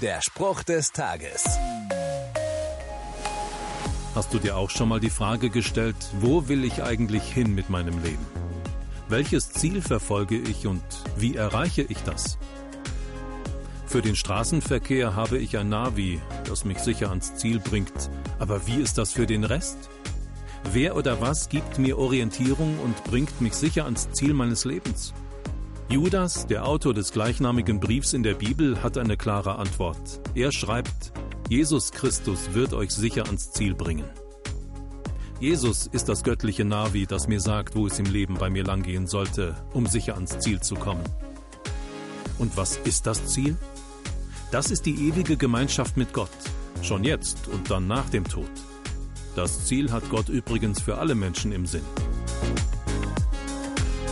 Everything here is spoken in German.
Der Spruch des Tages. Hast du dir auch schon mal die Frage gestellt, wo will ich eigentlich hin mit meinem Leben? Welches Ziel verfolge ich und wie erreiche ich das? Für den Straßenverkehr habe ich ein Navi, das mich sicher ans Ziel bringt. Aber wie ist das für den Rest? Wer oder was gibt mir Orientierung und bringt mich sicher ans Ziel meines Lebens? Judas, der Autor des gleichnamigen Briefs in der Bibel, hat eine klare Antwort. Er schreibt, Jesus Christus wird euch sicher ans Ziel bringen. Jesus ist das göttliche Navi, das mir sagt, wo es im Leben bei mir langgehen sollte, um sicher ans Ziel zu kommen. Und was ist das Ziel? Das ist die ewige Gemeinschaft mit Gott, schon jetzt und dann nach dem Tod. Das Ziel hat Gott übrigens für alle Menschen im Sinn.